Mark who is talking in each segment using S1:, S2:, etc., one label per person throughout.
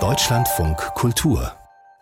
S1: Deutschlandfunk Kultur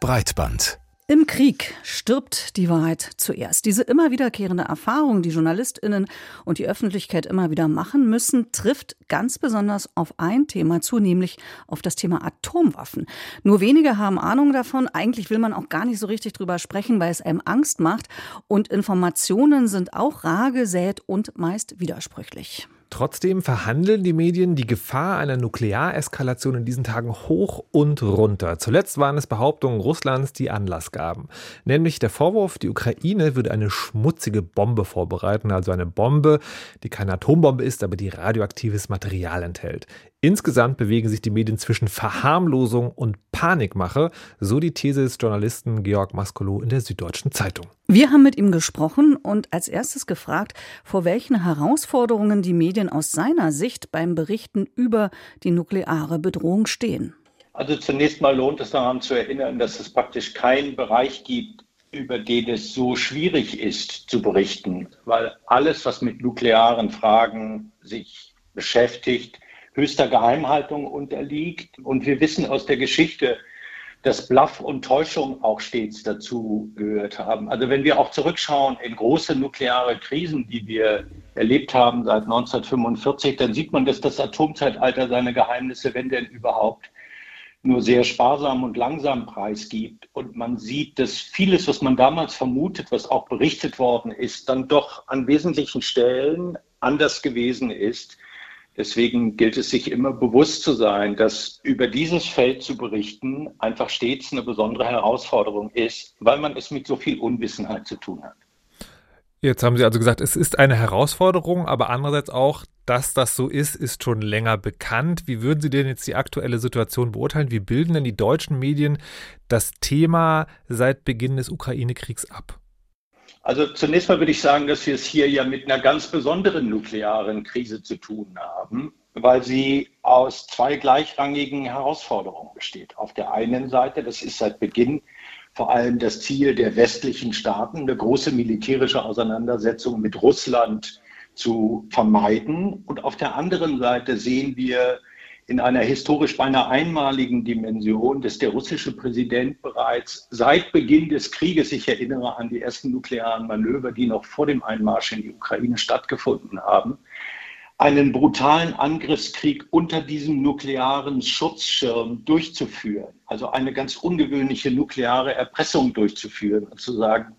S1: Breitband
S2: im Krieg stirbt die Wahrheit zuerst. Diese immer wiederkehrende Erfahrung, die Journalistinnen und die Öffentlichkeit immer wieder machen müssen, trifft ganz besonders auf ein Thema zu, nämlich auf das Thema Atomwaffen. Nur wenige haben Ahnung davon. Eigentlich will man auch gar nicht so richtig drüber sprechen, weil es einem Angst macht. Und Informationen sind auch rar gesät und meist widersprüchlich.
S3: Trotzdem verhandeln die Medien die Gefahr einer Nukleareskalation in diesen Tagen hoch und runter. Zuletzt waren es Behauptungen Russlands, die Anlass gaben. Nämlich der Vorwurf, die Ukraine würde eine schmutzige Bombe vorbereiten, also eine Bombe, die keine Atombombe ist, aber die radioaktives Material enthält. Insgesamt bewegen sich die Medien zwischen Verharmlosung und Panikmache, so die These des Journalisten Georg Maskolo in der Süddeutschen Zeitung.
S2: Wir haben mit ihm gesprochen und als erstes gefragt, vor welchen Herausforderungen die Medien aus seiner Sicht beim Berichten über die nukleare Bedrohung stehen.
S4: Also zunächst mal lohnt es daran zu erinnern, dass es praktisch keinen Bereich gibt, über den es so schwierig ist zu berichten, weil alles, was mit nuklearen Fragen sich beschäftigt, höchster Geheimhaltung unterliegt. Und wir wissen aus der Geschichte, dass Bluff und Täuschung auch stets dazu gehört haben. Also wenn wir auch zurückschauen in große nukleare Krisen, die wir erlebt haben seit 1945, dann sieht man, dass das Atomzeitalter seine Geheimnisse, wenn denn überhaupt, nur sehr sparsam und langsam preisgibt. Und man sieht, dass vieles, was man damals vermutet, was auch berichtet worden ist, dann doch an wesentlichen Stellen anders gewesen ist. Deswegen gilt es sich immer bewusst zu sein, dass über dieses Feld zu berichten einfach stets eine besondere Herausforderung ist, weil man es mit so viel Unwissenheit zu tun hat.
S3: Jetzt haben Sie also gesagt, es ist eine Herausforderung, aber andererseits auch, dass das so ist, ist schon länger bekannt. Wie würden Sie denn jetzt die aktuelle Situation beurteilen? Wie bilden denn die deutschen Medien das Thema seit Beginn des Ukraine-Kriegs ab?
S4: Also zunächst mal würde ich sagen, dass wir es hier ja mit einer ganz besonderen nuklearen Krise zu tun haben, weil sie aus zwei gleichrangigen Herausforderungen besteht. Auf der einen Seite, das ist seit Beginn vor allem das Ziel der westlichen Staaten, eine große militärische Auseinandersetzung mit Russland zu vermeiden. Und auf der anderen Seite sehen wir in einer historisch beinahe einmaligen Dimension, dass der russische Präsident bereits seit Beginn des Krieges, ich erinnere an die ersten nuklearen Manöver, die noch vor dem Einmarsch in die Ukraine stattgefunden haben, einen brutalen Angriffskrieg unter diesem nuklearen Schutzschirm durchzuführen, also eine ganz ungewöhnliche nukleare Erpressung durchzuführen und zu sagen,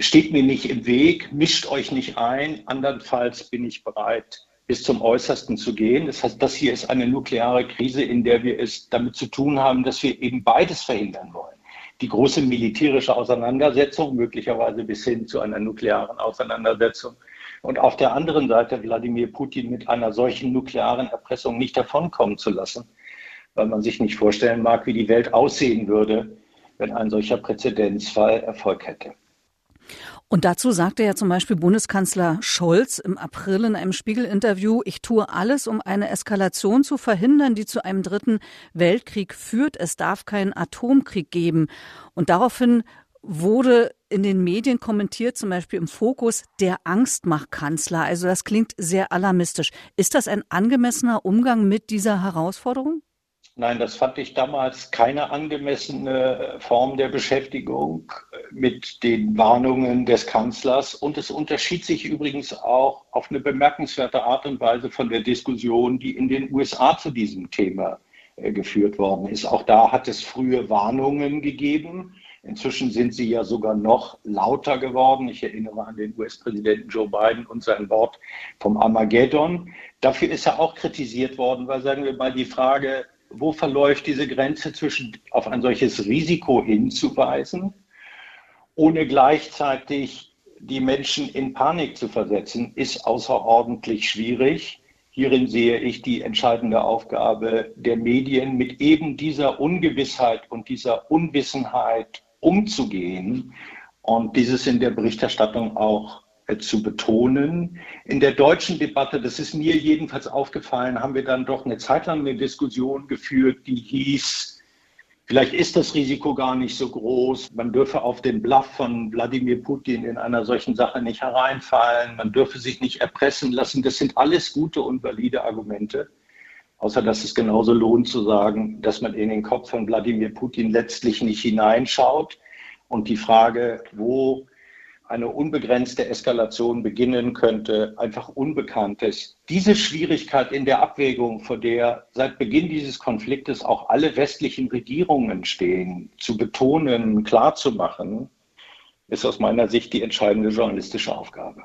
S4: steht mir nicht im Weg, mischt euch nicht ein, andernfalls bin ich bereit, bis zum Äußersten zu gehen. Das heißt, das hier ist eine nukleare Krise, in der wir es damit zu tun haben, dass wir eben beides verhindern wollen. Die große militärische Auseinandersetzung, möglicherweise bis hin zu einer nuklearen Auseinandersetzung. Und auf der anderen Seite Wladimir Putin mit einer solchen nuklearen Erpressung nicht davonkommen zu lassen, weil man sich nicht vorstellen mag, wie die Welt aussehen würde, wenn ein solcher Präzedenzfall Erfolg hätte.
S2: Und dazu sagte ja zum Beispiel Bundeskanzler Scholz im April in einem Spiegel-Interview, ich tue alles, um eine Eskalation zu verhindern, die zu einem dritten Weltkrieg führt. Es darf keinen Atomkrieg geben. Und daraufhin wurde in den Medien kommentiert, zum Beispiel im Fokus, der Angstmachkanzler. Also das klingt sehr alarmistisch. Ist das ein angemessener Umgang mit dieser Herausforderung?
S4: Nein, das fand ich damals keine angemessene Form der Beschäftigung mit den Warnungen des Kanzlers. Und es unterschied sich übrigens auch auf eine bemerkenswerte Art und Weise von der Diskussion, die in den USA zu diesem Thema äh, geführt worden ist. Auch da hat es frühe Warnungen gegeben. Inzwischen sind sie ja sogar noch lauter geworden. Ich erinnere an den US-Präsidenten Joe Biden und sein Wort vom Armageddon. Dafür ist er auch kritisiert worden, weil, sagen wir mal, die Frage, wo verläuft diese Grenze zwischen auf ein solches Risiko hinzuweisen, ohne gleichzeitig die Menschen in Panik zu versetzen, ist außerordentlich schwierig. Hierin sehe ich die entscheidende Aufgabe der Medien, mit eben dieser Ungewissheit und dieser Unwissenheit umzugehen und dieses in der Berichterstattung auch zu betonen. In der deutschen Debatte, das ist mir jedenfalls aufgefallen, haben wir dann doch eine Zeit lang eine Diskussion geführt, die hieß, vielleicht ist das Risiko gar nicht so groß, man dürfe auf den Bluff von Wladimir Putin in einer solchen Sache nicht hereinfallen, man dürfe sich nicht erpressen lassen. Das sind alles gute und valide Argumente. außer dass es genauso lohnt zu sagen, dass man in den Kopf von Wladimir Putin letztlich nicht hineinschaut und die Frage, wo eine unbegrenzte Eskalation beginnen könnte, einfach unbekannt ist. Diese Schwierigkeit in der Abwägung, vor der seit Beginn dieses Konfliktes auch alle westlichen Regierungen stehen, zu betonen, klarzumachen, ist aus meiner Sicht die entscheidende journalistische Aufgabe.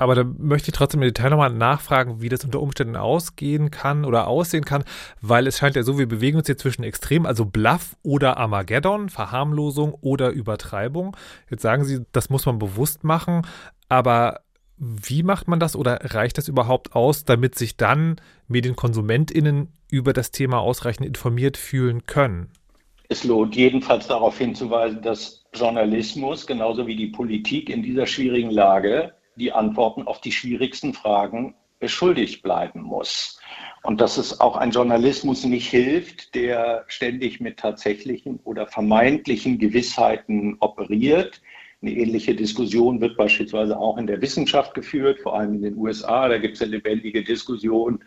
S3: Aber da möchte ich trotzdem im Detail nochmal nachfragen, wie das unter Umständen ausgehen kann oder aussehen kann, weil es scheint ja so, wir bewegen uns hier zwischen Extrem, also Bluff oder Armageddon, Verharmlosung oder Übertreibung. Jetzt sagen Sie, das muss man bewusst machen, aber wie macht man das oder reicht das überhaupt aus, damit sich dann MedienkonsumentInnen über das Thema ausreichend informiert fühlen können?
S4: Es lohnt jedenfalls darauf hinzuweisen, dass Journalismus genauso wie die Politik in dieser schwierigen Lage die Antworten auf die schwierigsten Fragen beschuldigt bleiben muss. Und dass es auch ein Journalismus nicht hilft, der ständig mit tatsächlichen oder vermeintlichen Gewissheiten operiert. Eine ähnliche Diskussion wird beispielsweise auch in der Wissenschaft geführt, vor allem in den USA. Da gibt es eine lebendige Diskussion,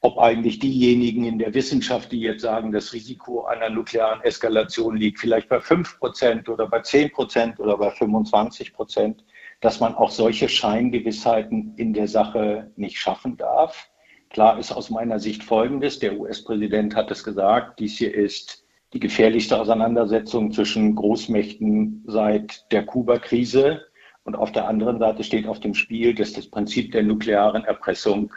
S4: ob eigentlich diejenigen in der Wissenschaft, die jetzt sagen, das Risiko einer nuklearen Eskalation liegt vielleicht bei 5 Prozent oder bei 10 Prozent oder bei 25 Prozent, dass man auch solche Scheingewissheiten in der Sache nicht schaffen darf. Klar ist aus meiner Sicht Folgendes, der US-Präsident hat es gesagt, dies hier ist die gefährlichste Auseinandersetzung zwischen Großmächten seit der Kuba-Krise. Und auf der anderen Seite steht auf dem Spiel, dass das Prinzip der nuklearen Erpressung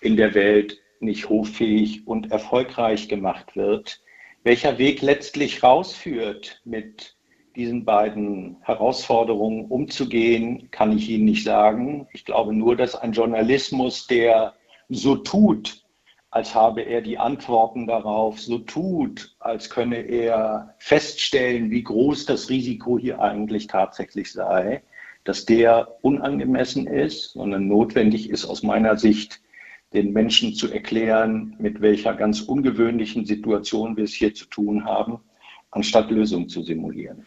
S4: in der Welt nicht hoffähig und erfolgreich gemacht wird. Welcher Weg letztlich rausführt mit diesen beiden Herausforderungen umzugehen, kann ich Ihnen nicht sagen. Ich glaube nur, dass ein Journalismus, der so tut, als habe er die Antworten darauf, so tut, als könne er feststellen, wie groß das Risiko hier eigentlich tatsächlich sei, dass der unangemessen ist, sondern notwendig ist aus meiner Sicht, den Menschen zu erklären, mit welcher ganz ungewöhnlichen Situation wir es hier zu tun haben anstatt Lösungen zu simulieren.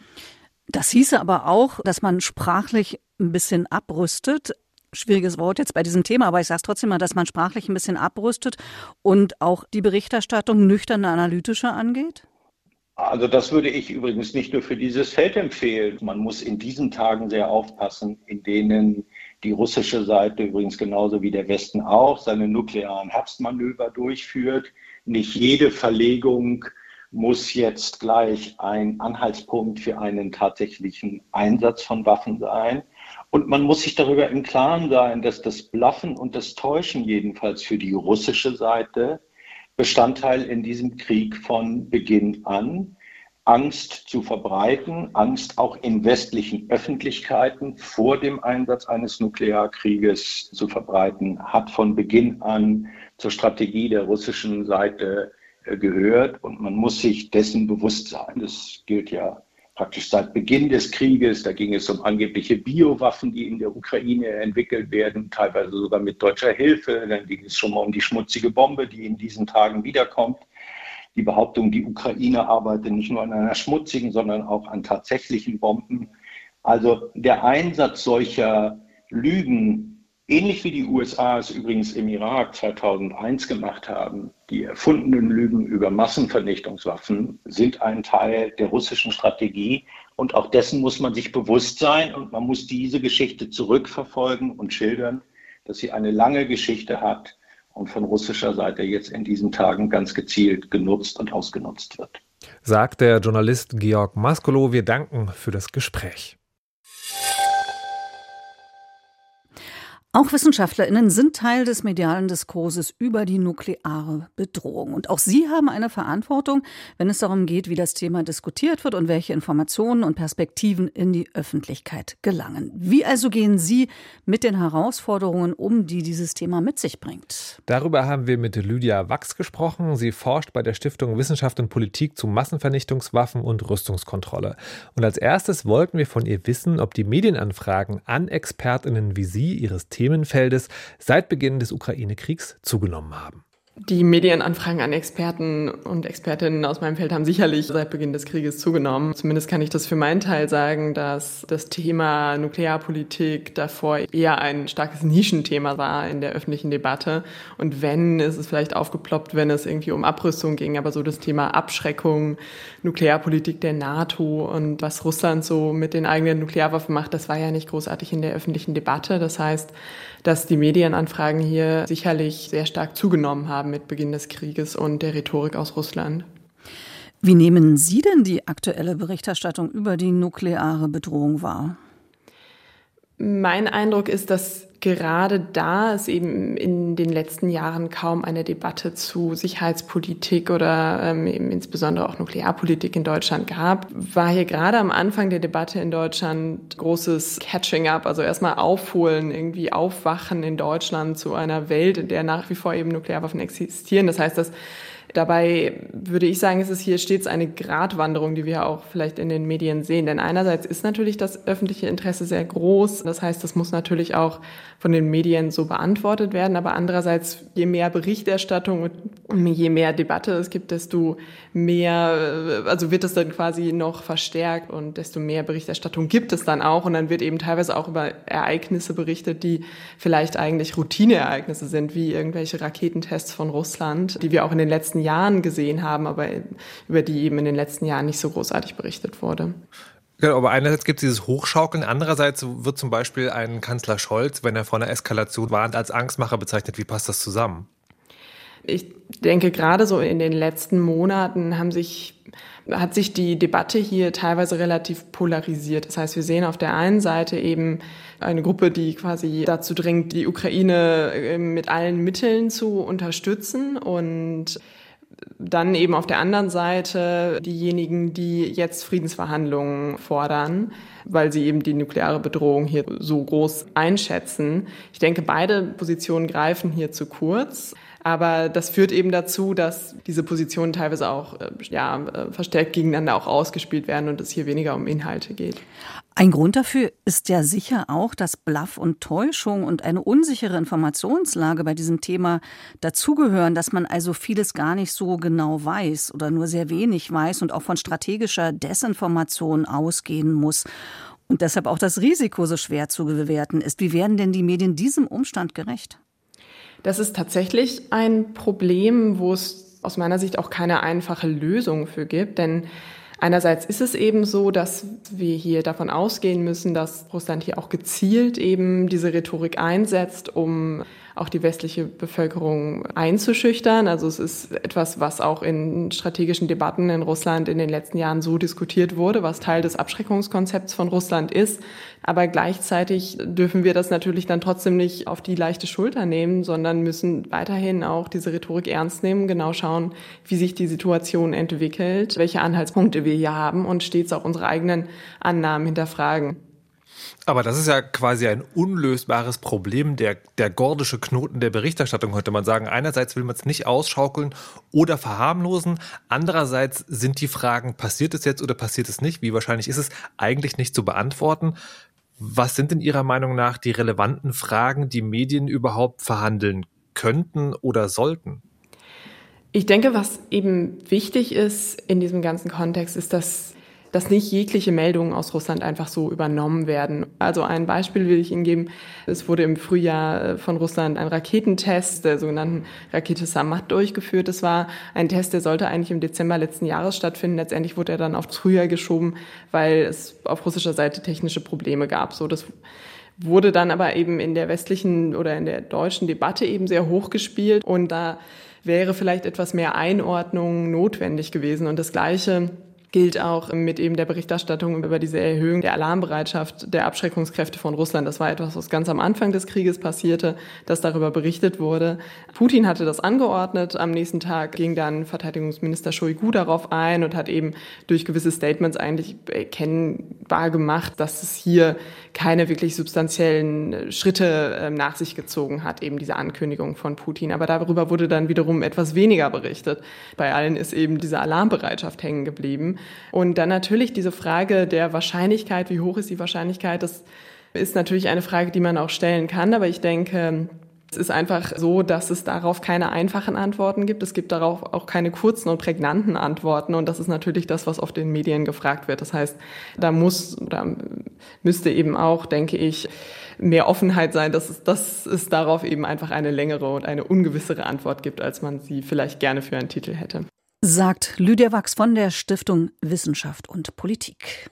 S2: Das hieße aber auch, dass man sprachlich ein bisschen abrüstet. Schwieriges Wort jetzt bei diesem Thema, aber ich sage es trotzdem mal, dass man sprachlich ein bisschen abrüstet und auch die Berichterstattung nüchterne analytischer angeht?
S4: Also das würde ich übrigens nicht nur für dieses Feld empfehlen. Man muss in diesen Tagen sehr aufpassen, in denen die russische Seite übrigens genauso wie der Westen auch seine nuklearen Herbstmanöver durchführt. Nicht jede Verlegung muss jetzt gleich ein Anhaltspunkt für einen tatsächlichen Einsatz von Waffen sein. Und man muss sich darüber im Klaren sein, dass das Bluffen und das Täuschen jedenfalls für die russische Seite Bestandteil in diesem Krieg von Beginn an Angst zu verbreiten, Angst auch in westlichen Öffentlichkeiten vor dem Einsatz eines Nuklearkrieges zu verbreiten, hat von Beginn an zur Strategie der russischen Seite gehört und man muss sich dessen bewusst sein. Das gilt ja praktisch seit Beginn des Krieges. Da ging es um angebliche Biowaffen, die in der Ukraine entwickelt werden, teilweise sogar mit deutscher Hilfe. Dann ging es schon mal um die schmutzige Bombe, die in diesen Tagen wiederkommt. Die Behauptung, die Ukraine arbeite nicht nur an einer schmutzigen, sondern auch an tatsächlichen Bomben. Also der Einsatz solcher Lügen Ähnlich wie die USA es übrigens im Irak 2001 gemacht haben, die erfundenen Lügen über Massenvernichtungswaffen sind ein Teil der russischen Strategie und auch dessen muss man sich bewusst sein und man muss diese Geschichte zurückverfolgen und schildern, dass sie eine lange Geschichte hat und von russischer Seite jetzt in diesen Tagen ganz gezielt genutzt und ausgenutzt wird.
S3: Sagt der Journalist Georg Maskolo. Wir danken für das Gespräch.
S2: Auch WissenschaftlerInnen sind Teil des medialen Diskurses über die nukleare Bedrohung. Und auch sie haben eine Verantwortung, wenn es darum geht, wie das Thema diskutiert wird und welche Informationen und Perspektiven in die Öffentlichkeit gelangen. Wie also gehen Sie mit den Herausforderungen um, die dieses Thema mit sich bringt?
S3: Darüber haben wir mit Lydia Wachs gesprochen. Sie forscht bei der Stiftung Wissenschaft und Politik zu Massenvernichtungswaffen und Rüstungskontrolle. Und als erstes wollten wir von ihr wissen, ob die Medienanfragen an ExpertInnen wie Sie ihres Themas Themenfeldes seit Beginn des Ukraine-Kriegs zugenommen haben.
S5: Die Medienanfragen an Experten und Expertinnen aus meinem Feld haben sicherlich seit Beginn des Krieges zugenommen. Zumindest kann ich das für meinen Teil sagen, dass das Thema Nuklearpolitik davor eher ein starkes Nischenthema war in der öffentlichen Debatte. Und wenn, ist es vielleicht aufgeploppt, wenn es irgendwie um Abrüstung ging, aber so das Thema Abschreckung, Nuklearpolitik der NATO und was Russland so mit den eigenen Nuklearwaffen macht, das war ja nicht großartig in der öffentlichen Debatte. Das heißt, dass die Medienanfragen hier sicherlich sehr stark zugenommen haben mit Beginn des Krieges und der Rhetorik aus Russland.
S2: Wie nehmen Sie denn die aktuelle Berichterstattung über die nukleare Bedrohung wahr?
S5: Mein Eindruck ist, dass gerade da es eben in den letzten Jahren kaum eine Debatte zu Sicherheitspolitik oder ähm, eben insbesondere auch Nuklearpolitik in Deutschland gab, war hier gerade am Anfang der Debatte in Deutschland großes Catching up, also erstmal aufholen, irgendwie aufwachen in Deutschland zu einer Welt, in der nach wie vor eben Nuklearwaffen existieren. Das heißt, dass Dabei würde ich sagen, ist es hier stets eine Gratwanderung, die wir auch vielleicht in den Medien sehen. Denn einerseits ist natürlich das öffentliche Interesse sehr groß. Das heißt, das muss natürlich auch von den Medien so beantwortet werden. Aber andererseits, je mehr Berichterstattung und je mehr Debatte es gibt, desto mehr, also wird es dann quasi noch verstärkt und desto mehr Berichterstattung gibt es dann auch. Und dann wird eben teilweise auch über Ereignisse berichtet, die vielleicht eigentlich Routineereignisse sind, wie irgendwelche Raketentests von Russland, die wir auch in den letzten Jahren gesehen haben, aber über die eben in den letzten Jahren nicht so großartig berichtet wurde.
S3: Genau, aber einerseits gibt es dieses Hochschaukeln, andererseits wird zum Beispiel ein Kanzler Scholz, wenn er vor einer Eskalation warnt, als Angstmacher bezeichnet. Wie passt das zusammen?
S5: Ich denke, gerade so in den letzten Monaten haben sich hat sich die Debatte hier teilweise relativ polarisiert. Das heißt, wir sehen auf der einen Seite eben eine Gruppe, die quasi dazu drängt, die Ukraine äh, mit allen Mitteln zu unterstützen und dann eben auf der anderen Seite diejenigen, die jetzt Friedensverhandlungen fordern, weil sie eben die nukleare Bedrohung hier so groß einschätzen. Ich denke, beide Positionen greifen hier zu kurz. Aber das führt eben dazu, dass diese Positionen teilweise auch äh, ja, äh, verstärkt gegeneinander auch ausgespielt werden und es hier weniger um Inhalte geht.
S2: Ein Grund dafür ist ja sicher auch, dass Bluff und Täuschung und eine unsichere Informationslage bei diesem Thema dazugehören, dass man also vieles gar nicht so genau weiß oder nur sehr wenig weiß und auch von strategischer Desinformation ausgehen muss. Und deshalb auch das Risiko so schwer zu bewerten ist. Wie werden denn die Medien diesem Umstand gerecht?
S5: Das ist tatsächlich ein Problem, wo es aus meiner Sicht auch keine einfache Lösung für gibt, denn Einerseits ist es eben so, dass wir hier davon ausgehen müssen, dass Russland hier auch gezielt eben diese Rhetorik einsetzt, um auch die westliche Bevölkerung einzuschüchtern. Also es ist etwas, was auch in strategischen Debatten in Russland in den letzten Jahren so diskutiert wurde, was Teil des Abschreckungskonzepts von Russland ist. Aber gleichzeitig dürfen wir das natürlich dann trotzdem nicht auf die leichte Schulter nehmen, sondern müssen weiterhin auch diese Rhetorik ernst nehmen, genau schauen, wie sich die Situation entwickelt, welche Anhaltspunkte wir hier haben und stets auch unsere eigenen Annahmen hinterfragen.
S3: Aber das ist ja quasi ein unlösbares Problem, der, der gordische Knoten der Berichterstattung, könnte man sagen. Einerseits will man es nicht ausschaukeln oder verharmlosen. Andererseits sind die Fragen, passiert es jetzt oder passiert es nicht? Wie wahrscheinlich ist es eigentlich nicht zu beantworten? Was sind in Ihrer Meinung nach die relevanten Fragen, die Medien überhaupt verhandeln könnten oder sollten?
S5: Ich denke, was eben wichtig ist in diesem ganzen Kontext, ist, dass dass nicht jegliche Meldungen aus Russland einfach so übernommen werden. Also ein Beispiel will ich Ihnen geben. Es wurde im Frühjahr äh, von Russland ein Raketentest der sogenannten Rakete Samad durchgeführt. Das war ein Test, der sollte eigentlich im Dezember letzten Jahres stattfinden. Letztendlich wurde er dann aufs Frühjahr geschoben, weil es auf russischer Seite technische Probleme gab. So, das wurde dann aber eben in der westlichen oder in der deutschen Debatte eben sehr hochgespielt und da wäre vielleicht etwas mehr Einordnung notwendig gewesen. Und das Gleiche gilt auch mit eben der Berichterstattung über diese Erhöhung der Alarmbereitschaft der Abschreckungskräfte von Russland. Das war etwas, was ganz am Anfang des Krieges passierte, dass darüber berichtet wurde. Putin hatte das angeordnet. Am nächsten Tag ging dann Verteidigungsminister Shoigu darauf ein und hat eben durch gewisse Statements eigentlich erkennbar gemacht, dass es hier keine wirklich substanziellen Schritte ähm, nach sich gezogen hat, eben diese Ankündigung von Putin. Aber darüber wurde dann wiederum etwas weniger berichtet. Bei allen ist eben diese Alarmbereitschaft hängen geblieben. Und dann natürlich diese Frage der Wahrscheinlichkeit, wie hoch ist die Wahrscheinlichkeit, das ist natürlich eine Frage, die man auch stellen kann. Aber ich denke, Es ist einfach so, dass es darauf keine einfachen Antworten gibt. Es gibt darauf auch keine kurzen und prägnanten Antworten. Und das ist natürlich das, was oft in Medien gefragt wird. Das heißt, da muss, da müsste eben auch, denke ich, mehr Offenheit sein, dass es, dass es darauf eben einfach eine längere und eine ungewissere Antwort gibt, als man sie vielleicht gerne für einen Titel hätte.
S2: Sagt Lydia Wachs von der Stiftung Wissenschaft und Politik.